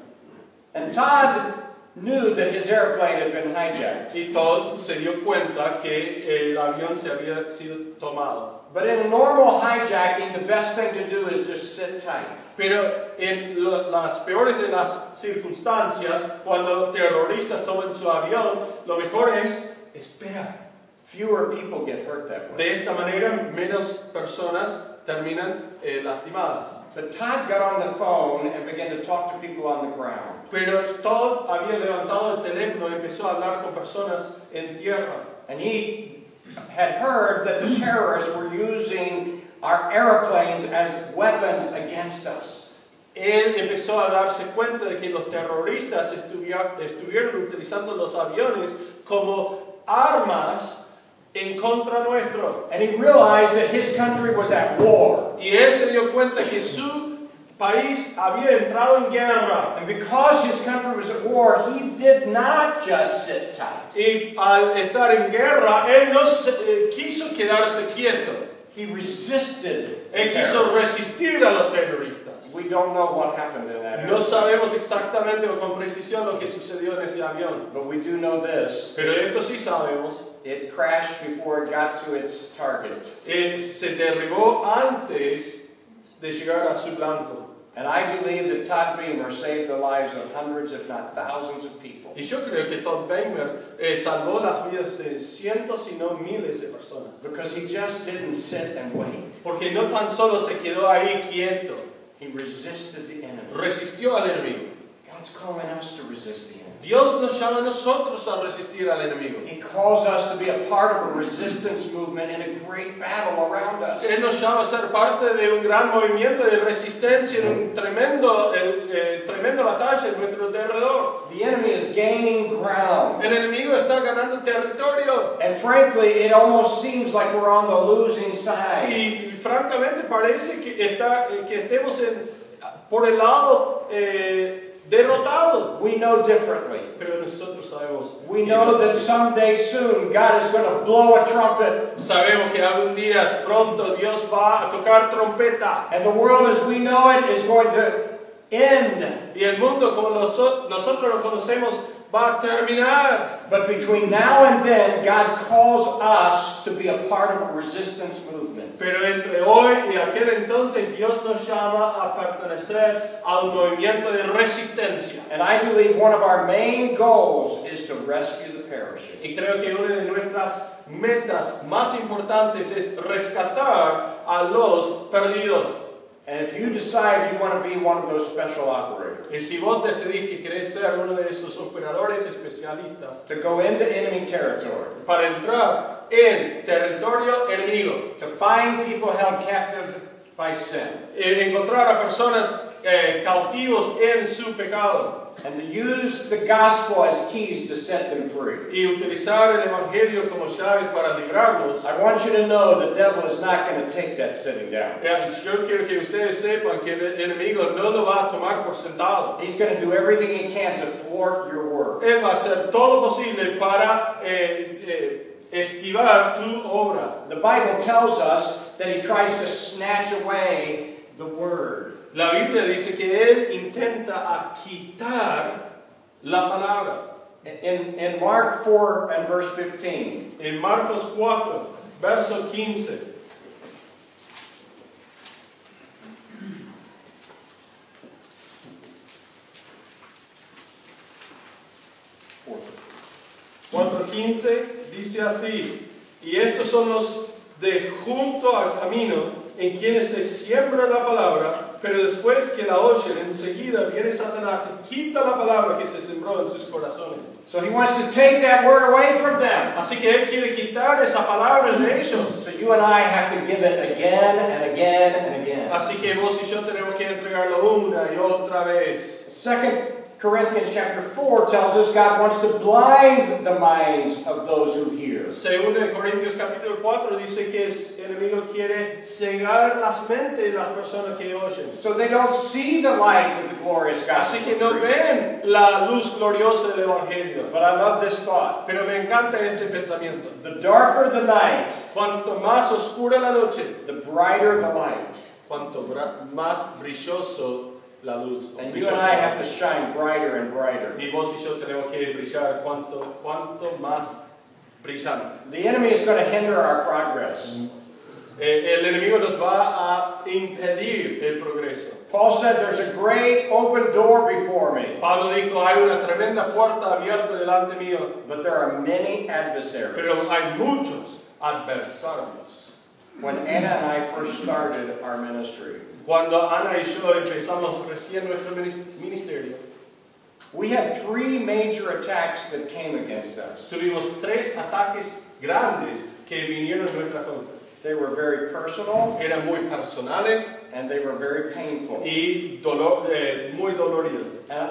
And Todd knew that his airplane had been hijacked. Y Todd se dio cuenta que el avión se había sido tomado. But in a normal hijacking, the best thing to do is just sit tight. Pero en lo- las peores de las circunstancias, cuando terroristas toman su avión, lo mejor es esperar. Fewer people get hurt that way. De esta manera, menos personas terminan eh, lastimadas. But Todd got on the phone and began to talk to people on the ground. Pero Todd había levantado el teléfono y empezó a hablar con personas en tierra. And he had heard that the terrorists were using our airplanes as weapons against us. Él empezó a darse cuenta de que los terroristas estuvieron utilizando los aviones como armas en contra nuestro. And he realized that his country was at war. Y él se dio cuenta que su país había entrado en guerra. And because his country was at war, he did not just sit tight. Y al estar en guerra, él no se- eh, quiso quedarse quieto. He resisted Él quiso resistir a los terroristas. We don't know what happened in that No sabemos exactamente o con precisión lo que sucedió en ese avión. But we do know this. Pero esto sí sabemos. It crashed before it got to its target. eh, se derribó antes de llegar a su blanco. And I believe that Todd Beamer saved the lives of hundreds, if not thousands, of people. Y yo creo que Todd Baker eh, salvó las vidas de cientos, si no miles de personas. Because he just didn't sit and wait. Porque no tan solo se quedó ahí quieto, He resisted the enemy. resistió al enemigo. God's calling us to resist the enemy. Dios nos llama a nosotros a resistir al enemigo. He calls us to be a part of a resistance movement in a great battle around us. Él nos llama a ser parte de un gran movimiento de resistencia en un tremendo, eh, tremenda batalla en nuestro alrededor. The enemy is gaining ground. El enemigo está ganando territorio. And frankly, it almost seems like we're on the losing side. Y, francamente parece que, está, eh, que estemos en, por el lado eh, derrotado. We know differently. Pero nosotros sabemos. We know that someday soon God is going to blow a trumpet Sabemos que algún día pronto Dios va a tocar trompeta. and the world as we know it is going to end. Y el mundo como noso- nosotros lo conocemos va a terminar. But between now and then, God calls us to be a part of a resistance movement. Pero entre hoy y aquel entonces Dios nos llama a pertenecer a un movimiento de resistencia. And I believe one of our main goals is to rescue the perishing. Y creo que una de nuestras metas más importantes es rescatar a los perdidos. And if you decide you want to be one of those special operators, Y si vos decidís que querés ser uno de esos operadores especialistas to go into enemy territory, para entrar en territorio enemigo, to find people held captive by sin, eh, encontrar a personas eh, cautivos en su pecado and to use the gospel as keys to set them free. y utilizar el Evangelio como llaves para librarlos, I want you to know the devil is not going to take that sitting down. eh, yo quiero que ustedes sepan que el enemigo no lo va a tomar por sentado. He's going to do everything he can to thwart your work. Él va a hacer todo lo posible para eh, eh, esquivar tu obra. The Bible tells us that he tries to snatch away the word. La Biblia dice que Él intenta quitar la palabra. In, in Mark 4 and verse 15, En Marcos 4, verso 15. four. 4.15 dice así, y estos son los de junto al camino en quienes se siembra la palabra, pero después que la oyen, enseguida viene Satanás y quita la palabra que se sembró en sus corazones. So he wants to take that word away from them. Así que Él quiere quitar esa palabra de ellos. So you and I have to give it again and again and again. Así que vos y yo tenemos que entregarlo una y otra vez. Second Corinthians chapter 4 tells us God wants to blind the minds of those who hear. Según de Corintios capítulo 4 dice que el enemigo quiere cegar las mentes de las personas que oyen. So they don't see the light of the glorious gospel. Así que no ven la luz gloriosa del Evangelio. But I love this thought. Pero me encanta este pensamiento. The darker the night, Cuanto más oscura la noche, the brighter the light. cuanto más brilloso la luz. And you and I have to shine brighter and brighter. Y vos y yo tenemos que brillar cuanto, cuanto más brillante. The enemy is going to hinder our progress. Eh, el enemigo nos va a impedir el progreso. Paul said, There's a great open door before me, Pablo dijo, hay una tremenda puerta abierta delante mío, but there are many adversaries. pero hay muchos adversarios. When Anna and I first started our ministry, Cuando Ana y yo empezamos recién nuestro minis- ministerio, we had three major attacks that came against us. tuvimos tres ataques grandes que vinieron en nuestra contra. They were very personal Eran muy personales and they were very painful. y dolor, eh, muy doloridos. And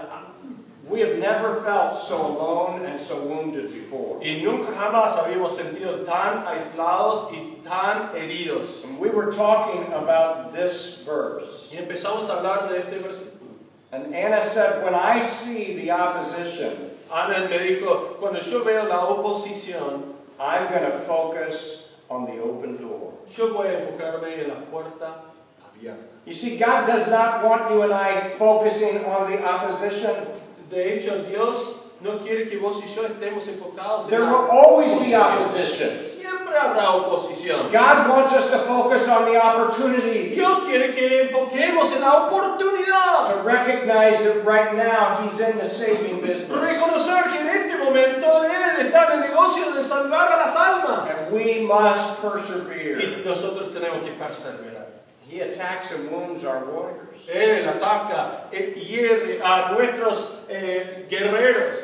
we have never felt so alone and so wounded before. Y nunca jamás habíamos sentido tan aislados y tan heridos. And we were talking about this verse. Y empezamos a hablar de este versículo. And Anna said, When I see the opposition, Ana me dijo, cuando yo veo la oposición, I'm going to focus on the open door. yo voy a enfocarme en la puerta abierta. You see, God does not want you and I focusing on the opposition. De hecho, Dios no quiere que vos y yo estemos enfocados en There la will always be opposition. Siempre habrá oposición. God wants us to focus on the opportunities. Dios quiere que enfoquemos en la oportunidad. To recognize that right now He's in the saving business. Reconocer que en este momento Él está en el negocio de salvar a las almas. And we must persevere. Y nosotros tenemos que perseverar. He attacks and wounds our warriors. Él ataca, él hiere a nuestros eh, guerreros.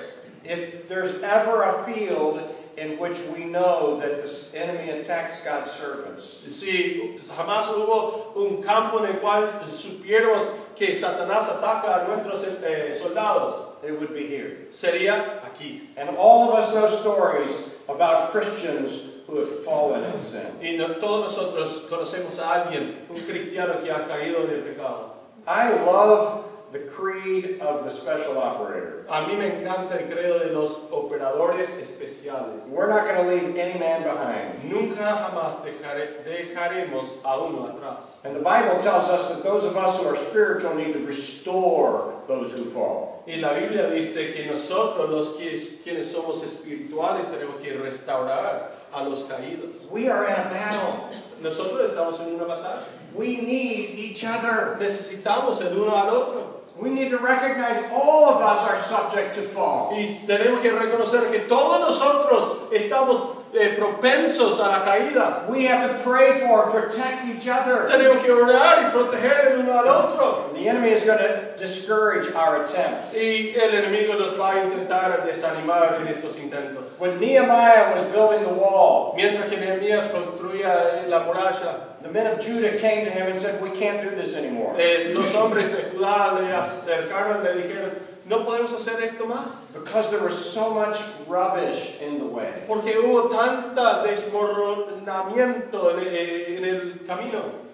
If there's ever a field in which we know that the enemy attacks God's servants, Si jamás hubo un campo en el cual supiéramos que Satanás ataca a nuestros eh, soldados, it would be here. sería aquí. And all of us know stories about Christians who have fallen in sin. Y no- todos nosotros conocemos a alguien, un cristiano que ha caído en el pecado. I love the creed of the special operator. A mí me encanta el credo de los operadores especiales. We're not going to leave any man behind. Nunca jamás dejare- dejaremos a uno atrás. And the Bible tells us that those of us who are spiritual need to restore those who fall. Y la Biblia dice que nosotros, los que, quienes somos espirituales, tenemos que restaurar a los caídos. We are in a battle. Nosotros estamos en una batalla. We need each other. Necesitamos el uno al otro. We need to recognize all of us are subject to fall. Y tenemos que reconocer que todos nosotros estamos eh, propensos a la caída. We have to pray for and protect each other. Tenemos que orar y proteger el uno al otro. The enemy is going to discourage our attempts. Y el enemigo nos va a intentar desanimar en estos intentos. When Nehemiah was building the wall, Mientras que Nehemías construía la muralla, the men of Judah came to him and said, We can't do this anymore. eh, los hombres de Judá le acercaron le dijeron, no podemos hacer esto más. Because there was so much rubbish in the way. Porque hubo tanta desmoronamiento en, eh, en el camino.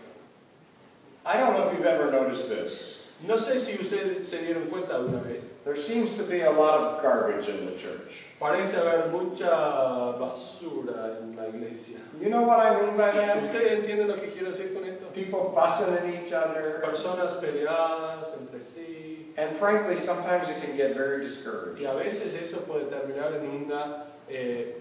I don't know if you've ever noticed this. No sé si ustedes se dieron cuenta alguna vez. There seems to be a lot of garbage in the church. Parece haber mucha basura en la iglesia. You know what I mean by that? ¿Ustedes entienden lo que quiero decir con esto? People fussing at each other. Personas peleadas entre sí. And frankly, sometimes it can get very Y discouraged. a veces eso puede terminar en una, eh,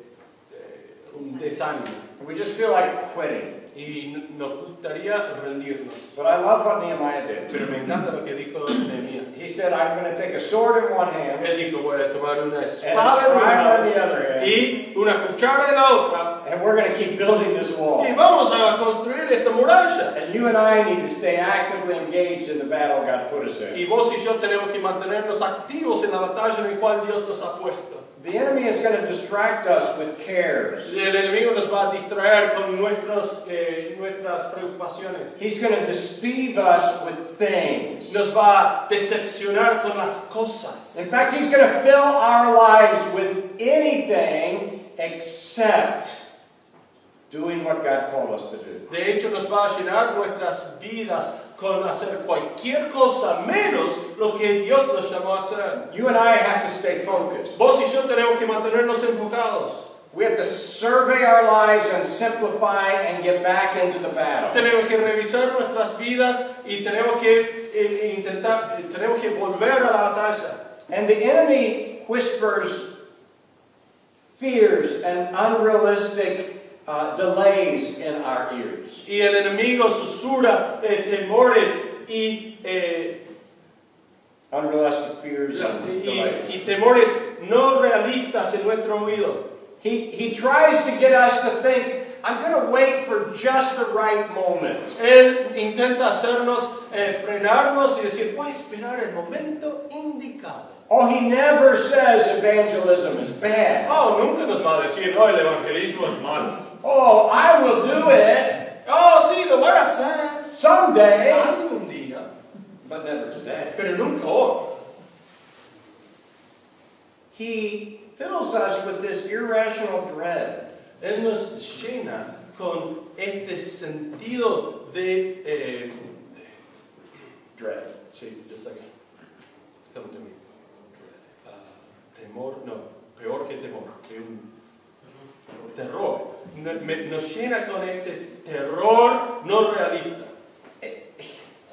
eh, un desánimo. We just feel like quitting. Y nos gustaría rendirnos. But I love what Nehemiah did. Pero me encanta lo que dijo Nehemías. He said, I'm going to take a sword in one hand Él dijo, voy a tomar una and a espada en una mano the other hand, y una cuchara en la otra. And we're going to keep building this wall. Y vamos a construir esta muralla. And you and I need to stay actively engaged in the battle God put us in. Y vos y yo tenemos que mantenernos activos en la batalla en la cual Dios nos ha puesto. The enemy is going to distract us with cares. El enemigo nos va a distraer con nuestros, eh, nuestras preocupaciones. He's going to deceive us with things. Nos va a decepcionar con las cosas. In fact, he's going to fill our lives with anything except doing what God called us to do. De hecho, nos va a llenar nuestras vidas con hacer cualquier cosa menos lo que Dios nos llamó a hacer. You and I have to stay focused. Vos y yo tenemos que mantenernos enfocados. We have to survey our lives and simplify and get back into the battle. Tenemos que revisar nuestras vidas y tenemos que eh, intentar, eh, tenemos que volver a la batalla. And the enemy whispers fears and unrealistic uh, delays in our ears. Y el enemigo susurra eh, temores y, eh, Unrealistic fears and y, delays. y temores no realistas en nuestro oído. He, he tries to get us to think, I'm going to wait for just the right moment. Él intenta hacernos eh, frenarnos y decir, voy a esperar el momento indicado. Oh, he never says evangelism is bad. Oh, nunca nos va a decir, no, el evangelismo es malo. Oh, I will do it Oh, sí, lo voy a hacer someday, algún día, but never today. pero nunca hoy. He fills us with this irrational dread. Él nos llena con este sentido de... eh, Dread. sí, just a second. It's coming to me. Ah, temor, no, peor que temor, Nos llena con este terror no realista.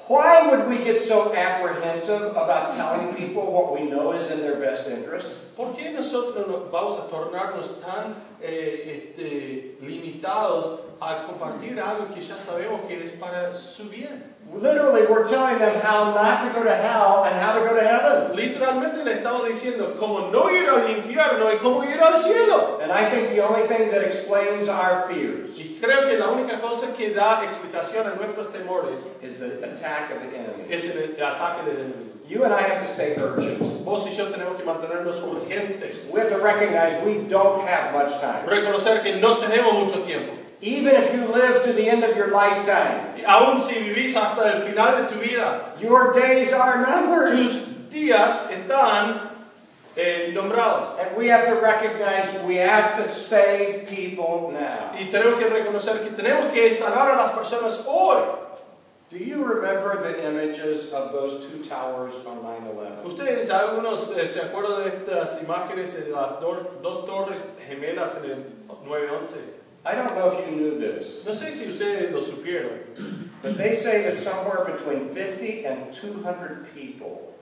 Why would we get so apprehensive about telling people what we know is in their best interest? ¿Por qué nosotros nos vamos a tornarnos tan eh, este, limitados a compartir algo que ya sabemos que es para su bien? Literally, we're telling them how not to go to hell and how to go to heaven. Literalmente le estamos diciendo cómo no ir al infierno y cómo ir al cielo. And I think the only thing that explains our fears Y creo que la única cosa que da explicación a nuestros temores is the attack of the enemy. es el, ataque del enemigo. You and I have to stay urgent. Vos y yo tenemos que mantenernos urgentes. We have to recognize we don't have much time. Reconocer que no tenemos mucho tiempo. Even if you live to the end of your lifetime, Y aún si vivís hasta el final de tu vida, your days are numbered. tus días están eh, nombrados. And we have to recognize we have to save people now. Y tenemos que reconocer que tenemos que salvar a las personas hoy. Do you remember the images of those two towers on 9 11? Ustedes, algunos eh, se acuerdan de estas imágenes de las dos, dos torres gemelas en el 9-11. I don't know if you knew this, No sé si ustedes lo supieron, but they say that somewhere between 50 and 200 people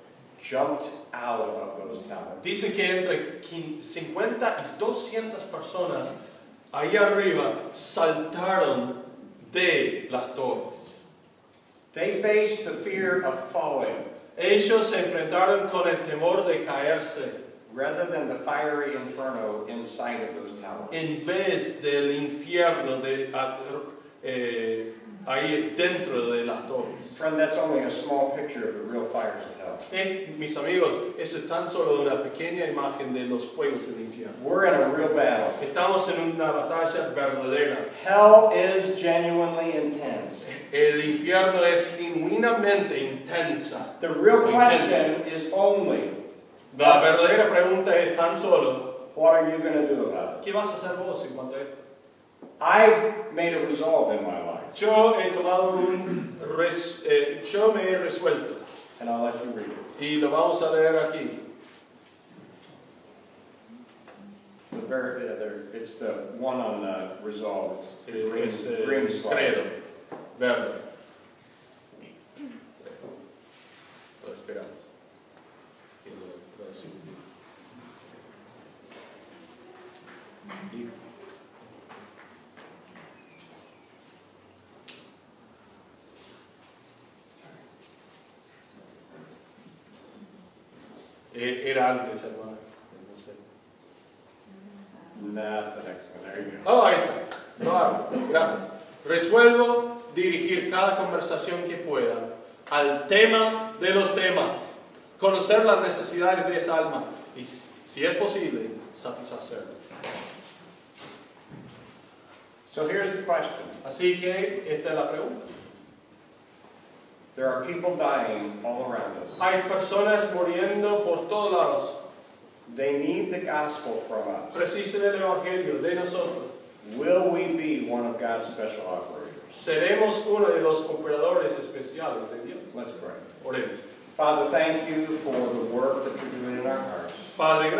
jumped out of those towers. Dicen que entre 50 y 200 personas ahí arriba saltaron de las torres. They faced the fear of falling Ellos se enfrentaron con el temor de caerse rather than the fiery inferno inside of those towers. En vez del infierno de, eh, ahí dentro de las torres. Friend, that's only a small picture of the real fires of hell. Eh, mis amigos, eso es tan solo una pequeña imagen de los fuegos del infierno. We're in a real battle. Estamos en una batalla verdadera. Hell is genuinely intense. El infierno es genuinamente intensa. The real question is only, La verdadera pregunta es tan solo, what are you going to do about it? ¿qué vas a hacer vos en cuanto a esto? I've made a resolve in my life, Yo he tomado un, res- eh, yo me he resuelto and I'll let you read it. y lo vamos a leer aquí. It's the very, uh, there- it's the one on uh, resolve. It's the green, Es eh, green slide. credo, verde. Lo esperamos. Eh, Era antes, hermano. No sé. Go. Oh, ahí está. Lo hago. Gracias. Resuelvo dirigir cada conversación que pueda al tema de los temas, conocer las necesidades de esa alma y, si es posible, satisfacerlo. So here's the question. Así que esta es la pregunta. There are people dying all around us. Hay personas muriendo por todos lados. They need the gospel from us. Precisan el Evangelio de nosotros. Will we be one of God's special operators? Seremos uno de los operadores especiales de Dios. Let's pray. Oremos. Father, thank you for the work that you're doing in our hearts. Padre, gracias.